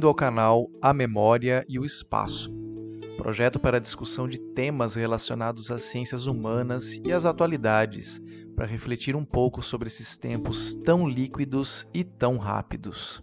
Bem-vindo ao canal A Memória e o Espaço, projeto para discussão de temas relacionados às ciências humanas e às atualidades, para refletir um pouco sobre esses tempos tão líquidos e tão rápidos.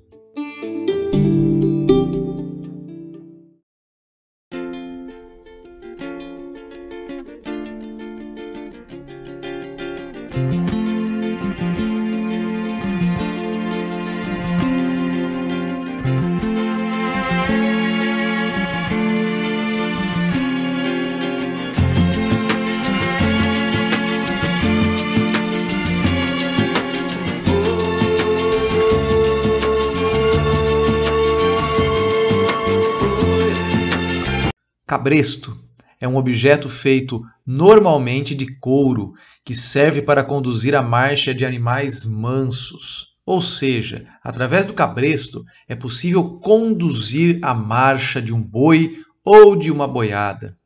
Cabresto é um objeto feito normalmente de couro que serve para conduzir a marcha de animais mansos. Ou seja, através do cabresto é possível conduzir a marcha de um boi ou de uma boiada.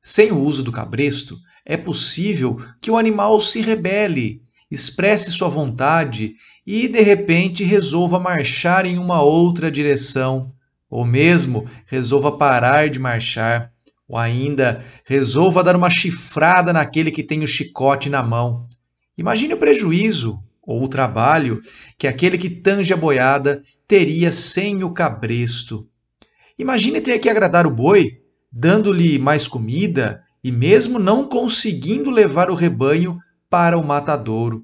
Sem o uso do cabresto, é possível que o animal se rebele, expresse sua vontade e, de repente, resolva marchar em uma outra direção ou mesmo resolva parar de marchar, ou ainda resolva dar uma chifrada naquele que tem o chicote na mão. Imagine o prejuízo ou o trabalho que aquele que tange a boiada teria sem o cabresto. Imagine ter que agradar o boi, dando-lhe mais comida e mesmo não conseguindo levar o rebanho para o matadouro.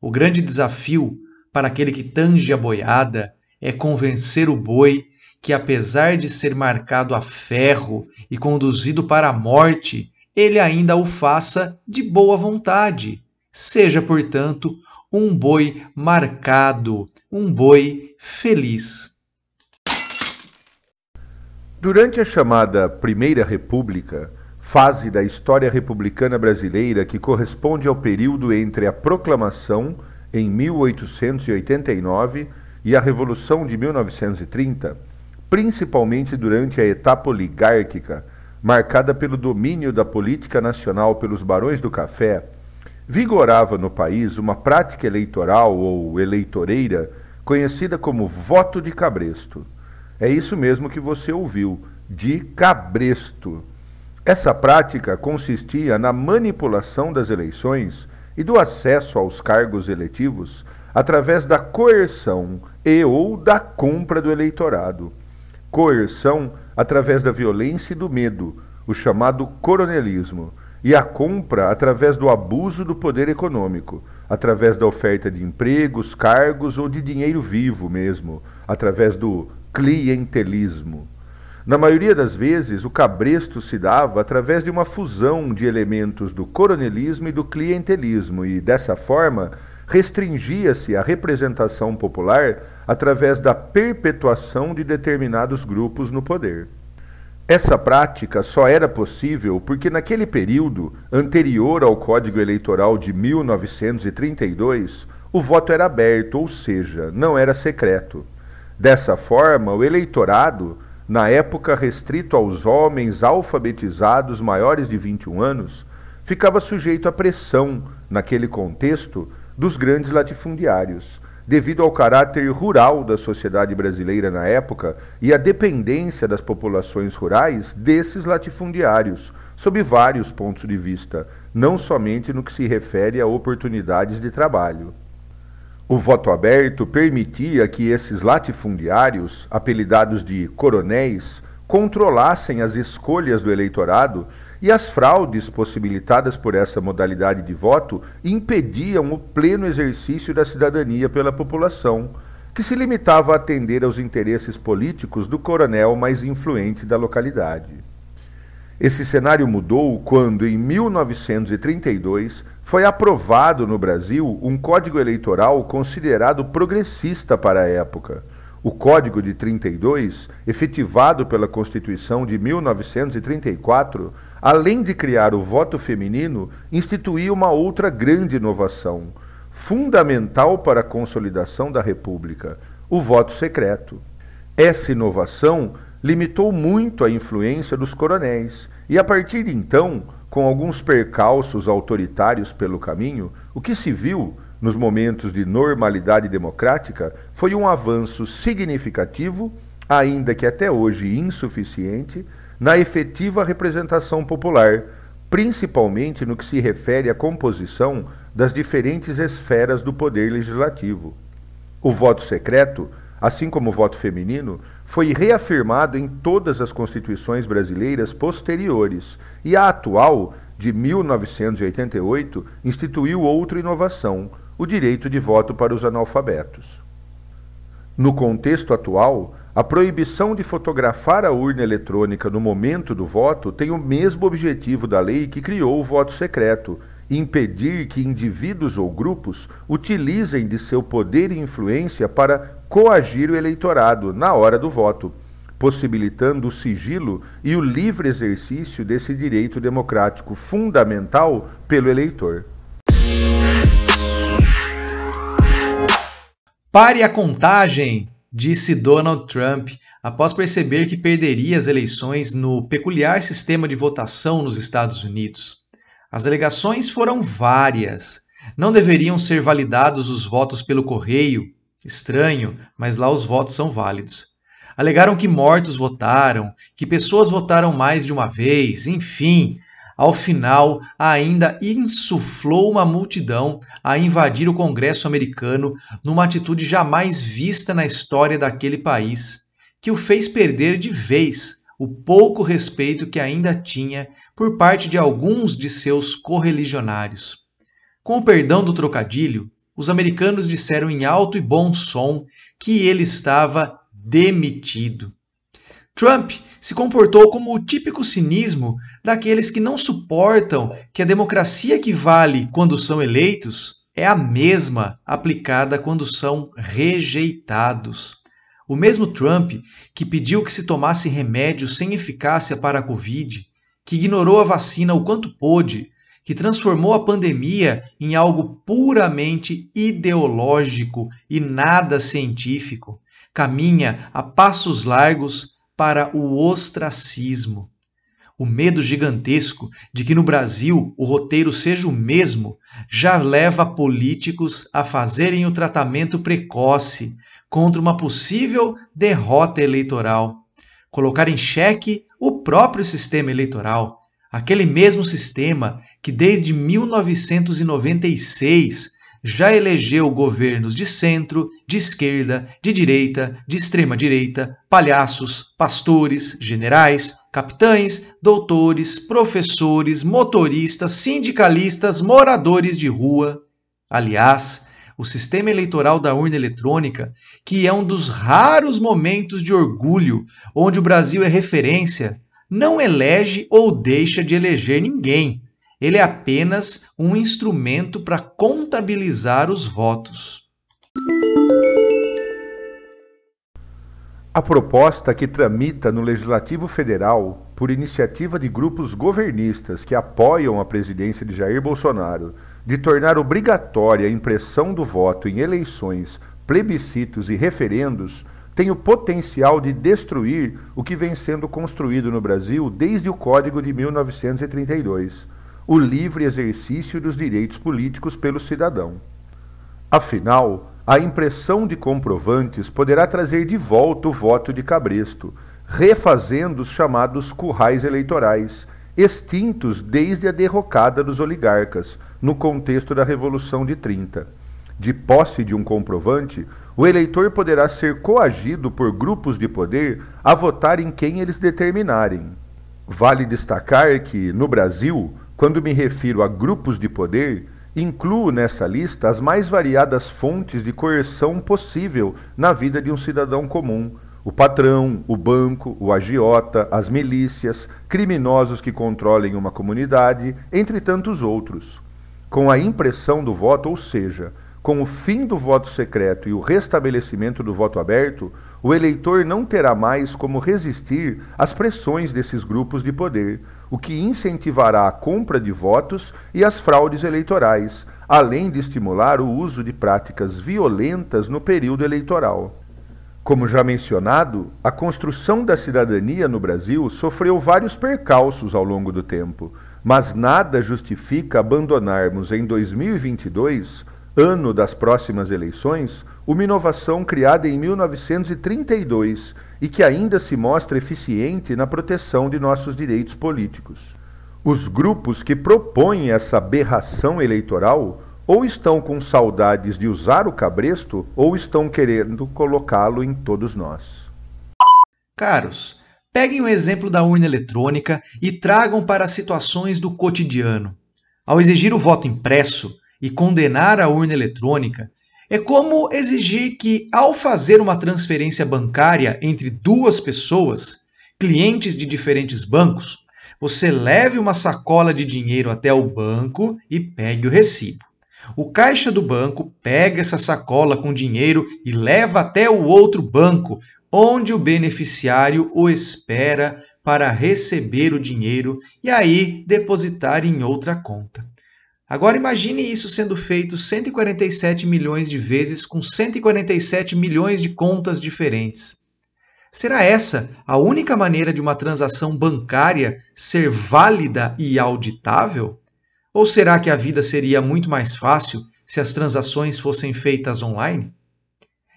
O grande desafio para aquele que tange a boiada é convencer o boi que, apesar de ser marcado a ferro e conduzido para a morte, ele ainda o faça de boa vontade. Seja, portanto, um boi marcado, um boi feliz. Durante a chamada Primeira República, fase da história republicana brasileira que corresponde ao período entre a proclamação, em 1889, e a Revolução de 1930, principalmente durante a etapa oligárquica, marcada pelo domínio da política nacional pelos barões do café, vigorava no país uma prática eleitoral ou eleitoreira conhecida como voto de cabresto. É isso mesmo que você ouviu, de cabresto. Essa prática consistia na manipulação das eleições e do acesso aos cargos eletivos através da coerção e ou da compra do eleitorado coerção através da violência e do medo, o chamado coronelismo, e a compra através do abuso do poder econômico, através da oferta de empregos, cargos ou de dinheiro vivo mesmo, através do clientelismo. Na maioria das vezes, o cabresto se dava através de uma fusão de elementos do coronelismo e do clientelismo, e dessa forma restringia-se a representação popular através da perpetuação de determinados grupos no poder. Essa prática só era possível porque, naquele período anterior ao Código Eleitoral de 1932, o voto era aberto, ou seja, não era secreto. Dessa forma, o eleitorado, na época restrito aos homens alfabetizados maiores de 21 anos, ficava sujeito à pressão, naquele contexto, dos grandes latifundiários, devido ao caráter rural da sociedade brasileira na época e à dependência das populações rurais desses latifundiários, sob vários pontos de vista, não somente no que se refere a oportunidades de trabalho. O voto aberto permitia que esses latifundiários, apelidados de coronéis, controlassem as escolhas do eleitorado e as fraudes possibilitadas por essa modalidade de voto impediam o pleno exercício da cidadania pela população, que se limitava a atender aos interesses políticos do coronel mais influente da localidade. Esse cenário mudou quando, em 1932, foi aprovado no Brasil um código eleitoral considerado progressista para a época o Código de 32, efetivado pela Constituição de 1934, além de criar o voto feminino, instituía uma outra grande inovação, fundamental para a consolidação da República: o voto secreto. Essa inovação limitou muito a influência dos coronéis, e a partir de então, com alguns percalços autoritários pelo caminho, o que se viu nos momentos de normalidade democrática foi um avanço significativo ainda que até hoje insuficiente, na efetiva representação popular, principalmente no que se refere à composição das diferentes esferas do poder legislativo. O voto secreto, assim como o voto feminino, foi reafirmado em todas as constituições brasileiras posteriores e a atual, de 1988, instituiu outra inovação, o direito de voto para os analfabetos. No contexto atual, a proibição de fotografar a urna eletrônica no momento do voto tem o mesmo objetivo da lei que criou o voto secreto, impedir que indivíduos ou grupos utilizem de seu poder e influência para coagir o eleitorado na hora do voto, possibilitando o sigilo e o livre exercício desse direito democrático fundamental pelo eleitor. Pare a contagem, disse Donald Trump após perceber que perderia as eleições no peculiar sistema de votação nos Estados Unidos. As alegações foram várias. Não deveriam ser validados os votos pelo correio. Estranho, mas lá os votos são válidos. Alegaram que mortos votaram, que pessoas votaram mais de uma vez, enfim. Ao final, ainda insuflou uma multidão a invadir o Congresso americano numa atitude jamais vista na história daquele país, que o fez perder de vez o pouco respeito que ainda tinha por parte de alguns de seus correligionários. Com o perdão do trocadilho, os americanos disseram em alto e bom som que ele estava demitido. Trump se comportou como o típico cinismo daqueles que não suportam que a democracia que vale quando são eleitos é a mesma aplicada quando são rejeitados. O mesmo Trump que pediu que se tomasse remédios sem eficácia para a Covid, que ignorou a vacina o quanto pôde, que transformou a pandemia em algo puramente ideológico e nada científico, caminha a passos largos para o ostracismo. O medo gigantesco de que no Brasil o roteiro seja o mesmo já leva políticos a fazerem o tratamento precoce contra uma possível derrota eleitoral, colocar em xeque o próprio sistema eleitoral, aquele mesmo sistema que desde 1996 já elegeu governos de centro, de esquerda, de direita, de extrema direita, palhaços, pastores, generais, capitães, doutores, professores, motoristas, sindicalistas, moradores de rua. Aliás, o sistema eleitoral da urna eletrônica, que é um dos raros momentos de orgulho onde o Brasil é referência, não elege ou deixa de eleger ninguém. Ele é apenas um instrumento para contabilizar os votos. A proposta que tramita no Legislativo Federal, por iniciativa de grupos governistas que apoiam a presidência de Jair Bolsonaro, de tornar obrigatória a impressão do voto em eleições, plebiscitos e referendos tem o potencial de destruir o que vem sendo construído no Brasil desde o Código de 1932, o livre exercício dos direitos políticos pelo cidadão. Afinal, a impressão de comprovantes poderá trazer de volta o voto de cabresto, refazendo os chamados currais eleitorais, extintos desde a derrocada dos oligarcas, no contexto da Revolução de 30. De posse de um comprovante, o eleitor poderá ser coagido por grupos de poder a votar em quem eles determinarem. Vale destacar que, no Brasil, quando me refiro a grupos de poder, incluo nessa lista as mais variadas fontes de coerção possível na vida de um cidadão comum. O patrão, o banco, o agiota, as milícias, criminosos que controlem uma comunidade, entre tantos outros com a impressão do voto, ou seja, com o fim do voto secreto e o restabelecimento do voto aberto, o eleitor não terá mais como resistir às pressões desses grupos de poder, o que incentivará a compra de votos e as fraudes eleitorais, além de estimular o uso de práticas violentas no período eleitoral. Como já mencionado, a construção da cidadania no Brasil sofreu vários percalços ao longo do tempo mas nada justifica abandonarmos em 2022, ano das próximas eleições, uma inovação criada em 1932 e que ainda se mostra eficiente na proteção de nossos direitos políticos. Os grupos que propõem essa aberração eleitoral ou estão com saudades de usar o cabresto ou estão querendo colocá-lo em todos nós. Caros, peguem o exemplo da urna eletrônica e tragam para situações do cotidiano. Ao exigir o voto impresso e condenar a urna eletrônica, é como exigir que, ao fazer uma transferência bancária entre duas pessoas, clientes de diferentes bancos, você leve uma sacola de dinheiro até o banco e pegue o recibo. O caixa do banco pega essa sacola com dinheiro e leva até o outro banco, onde o beneficiário o espera para receber o dinheiro e aí depositar em outra conta. Agora imagine isso sendo feito 147 milhões de vezes com 147 milhões de contas diferentes. Será essa a única maneira de uma transação bancária ser válida e auditável? Ou será que a vida seria muito mais fácil se as transações fossem feitas online?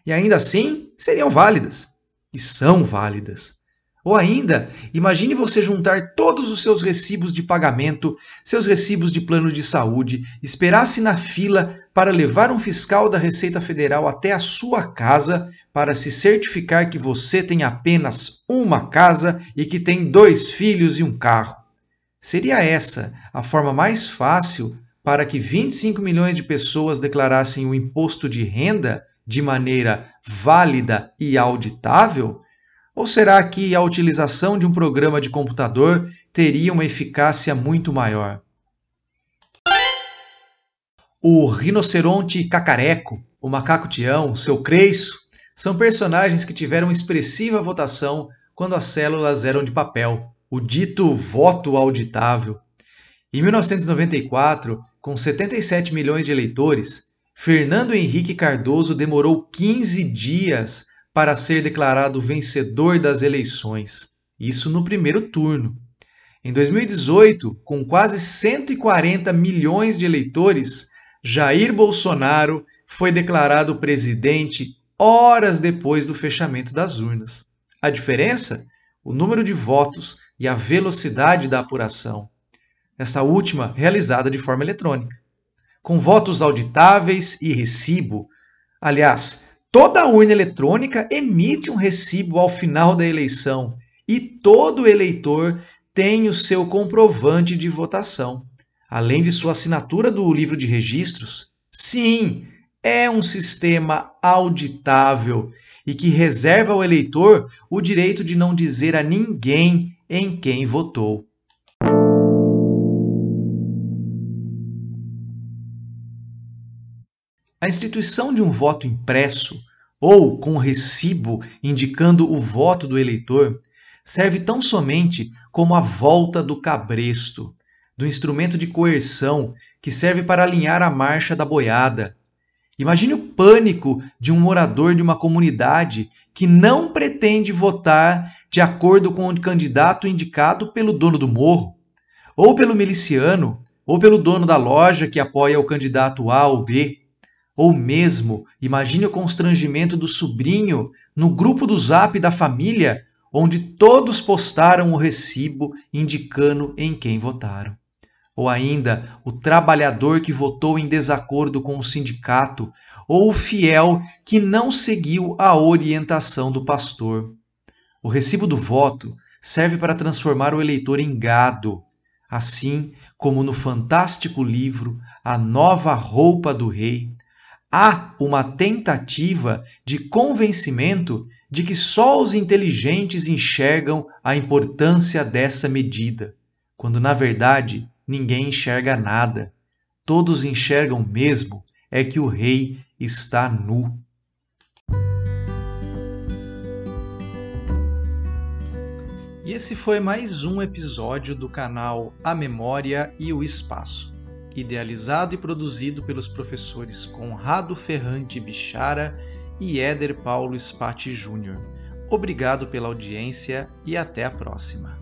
E ainda assim, seriam válidas. E são válidas. Ou ainda, imagine você juntar todos os seus recibos de pagamento, seus recibos de plano de saúde, esperasse na fila para levar um fiscal da Receita Federal até a sua casa para se certificar que você tem apenas uma casa e que tem dois filhos e um carro. Seria essa a forma mais fácil para que 25 milhões de pessoas declarassem o imposto de renda de maneira válida e auditável? Ou será que a utilização de um programa de computador teria uma eficácia muito maior? O rinoceronte cacareco, o macaco Tião, seu Creiço, são personagens que tiveram expressiva votação quando as células eram de papel, o dito voto auditável. Em 1994, com 77 milhões de eleitores, Fernando Henrique Cardoso demorou 15 dias para ser declarado vencedor das eleições. Isso no primeiro turno. Em 2018, com quase 140 milhões de eleitores, Jair Bolsonaro foi declarado presidente horas depois do fechamento das urnas. A diferença? O número de votos e a velocidade da apuração. Essa última realizada de forma eletrônica. Com votos auditáveis e recibo. Aliás, Toda urna eletrônica emite um recibo ao final da eleição e todo eleitor tem o seu comprovante de votação, além de sua assinatura do livro de registros. Sim, é um sistema auditável e que reserva ao eleitor o direito de não dizer a ninguém em quem votou. A instituição de um voto impresso ou com recibo indicando o voto do eleitor serve tão somente como a volta do cabresto, do instrumento de coerção que serve para alinhar a marcha da boiada. Imagine o pânico de um morador de uma comunidade que não pretende votar de acordo com o candidato indicado pelo dono do morro, ou pelo miliciano, ou pelo dono da loja que apoia o candidato A ou B. Ou mesmo, imagine o constrangimento do sobrinho no grupo do zap da família, onde todos postaram o recibo indicando em quem votaram. Ou ainda, o trabalhador que votou em desacordo com o sindicato, ou o fiel que não seguiu a orientação do pastor. O recibo do voto serve para transformar o eleitor em gado, assim como no fantástico livro A Nova Roupa do Rei, há uma tentativa de convencimento de que só os inteligentes enxergam a importância dessa medida, quando na verdade ninguém enxerga nada. Todos enxergam mesmo é que o rei está nu. E esse foi mais um episódio do canal A Memória e o Espaço idealizado e produzido pelos professores Conrado Ferrante Bichara e Éder Paulo Spati Júnior. Obrigado pela audiência e até a próxima.